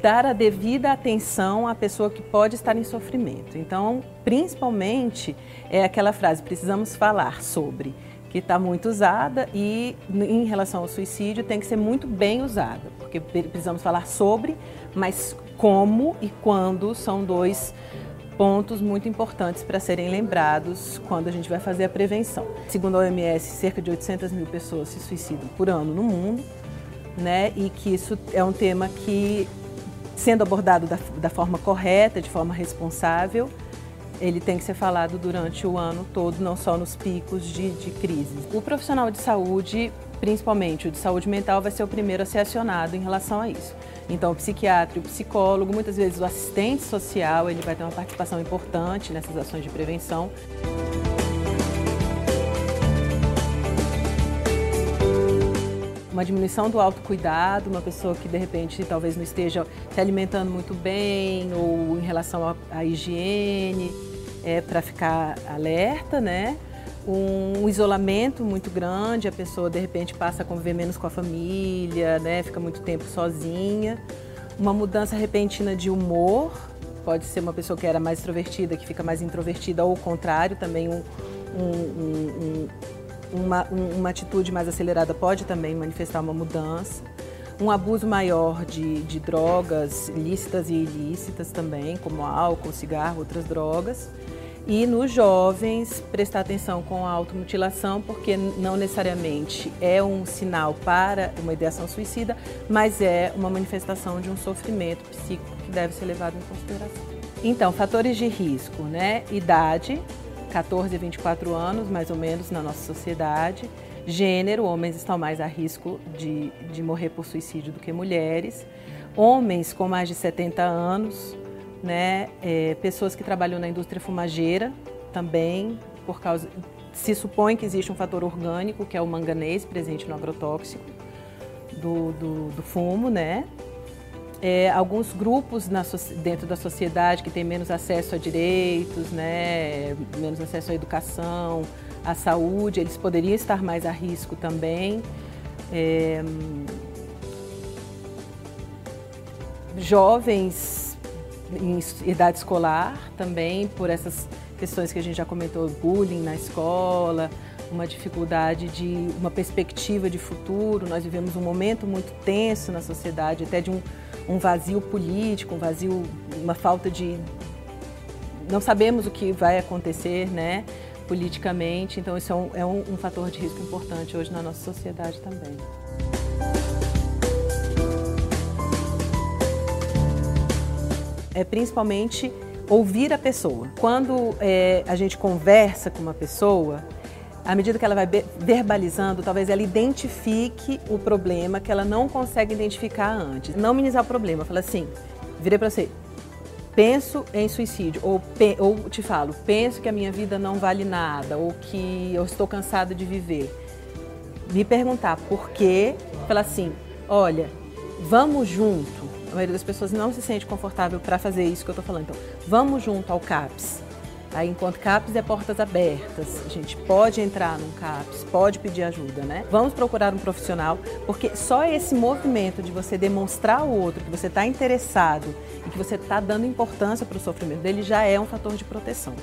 dar a devida atenção à pessoa que pode estar em sofrimento. Então, principalmente, é aquela frase: precisamos falar sobre, que está muito usada e, em relação ao suicídio, tem que ser muito bem usada, porque precisamos falar sobre, mas como e quando são dois pontos muito importantes para serem lembrados quando a gente vai fazer a prevenção. Segundo a OMS, cerca de 800 mil pessoas se suicidam por ano no mundo, né? E que isso é um tema que, sendo abordado da, da forma correta, de forma responsável, ele tem que ser falado durante o ano todo, não só nos picos de, de crise. O profissional de saúde, principalmente o de saúde mental, vai ser o primeiro a ser acionado em relação a isso. Então, o psiquiatra, o psicólogo, muitas vezes o assistente social, ele vai ter uma participação importante nessas ações de prevenção. Uma diminuição do autocuidado, uma pessoa que de repente talvez não esteja se alimentando muito bem ou em relação à higiene, é para ficar alerta, né? um isolamento muito grande, a pessoa de repente passa a conviver menos com a família, né, fica muito tempo sozinha. Uma mudança repentina de humor, pode ser uma pessoa que era mais extrovertida, que fica mais introvertida, ou o contrário, também um, um, um, uma, uma atitude mais acelerada pode também manifestar uma mudança. Um abuso maior de, de drogas lícitas e ilícitas também, como álcool, cigarro, outras drogas. E nos jovens, prestar atenção com a automutilação, porque não necessariamente é um sinal para uma ideação suicida, mas é uma manifestação de um sofrimento psíquico que deve ser levado em consideração. Então, fatores de risco, né? Idade, 14 a 24 anos, mais ou menos, na nossa sociedade. Gênero, homens estão mais a risco de, de morrer por suicídio do que mulheres. Homens com mais de 70 anos, né? É, pessoas que trabalham na indústria fumageira também, por causa se supõe que existe um fator orgânico que é o manganês presente no agrotóxico do, do, do fumo, né? É, alguns grupos na, dentro da sociedade que têm menos acesso a direitos, né, menos acesso à educação, à saúde, eles poderiam estar mais a risco também. É, jovens em idade escolar também, por essas questões que a gente já comentou, bullying na escola, uma dificuldade de uma perspectiva de futuro. Nós vivemos um momento muito tenso na sociedade, até de um, um vazio político, um vazio, uma falta de. Não sabemos o que vai acontecer, né? politicamente, então isso é um, é um, um fator de risco importante hoje na nossa sociedade também. é principalmente ouvir a pessoa. Quando é, a gente conversa com uma pessoa, à medida que ela vai verbalizando, talvez ela identifique o problema que ela não consegue identificar antes. Não minimizar o problema, fala assim, virei para você, penso em suicídio, ou, ou te falo, penso que a minha vida não vale nada, ou que eu estou cansado de viver. Me perguntar por quê, falar assim, olha, vamos junto, a maioria das pessoas não se sente confortável para fazer isso que eu estou falando. Então, vamos junto ao CAPS. Aí, enquanto CAPS é portas abertas, a gente pode entrar num CAPS, pode pedir ajuda, né? Vamos procurar um profissional, porque só esse movimento de você demonstrar ao outro que você está interessado e que você está dando importância para o sofrimento dele já é um fator de proteção.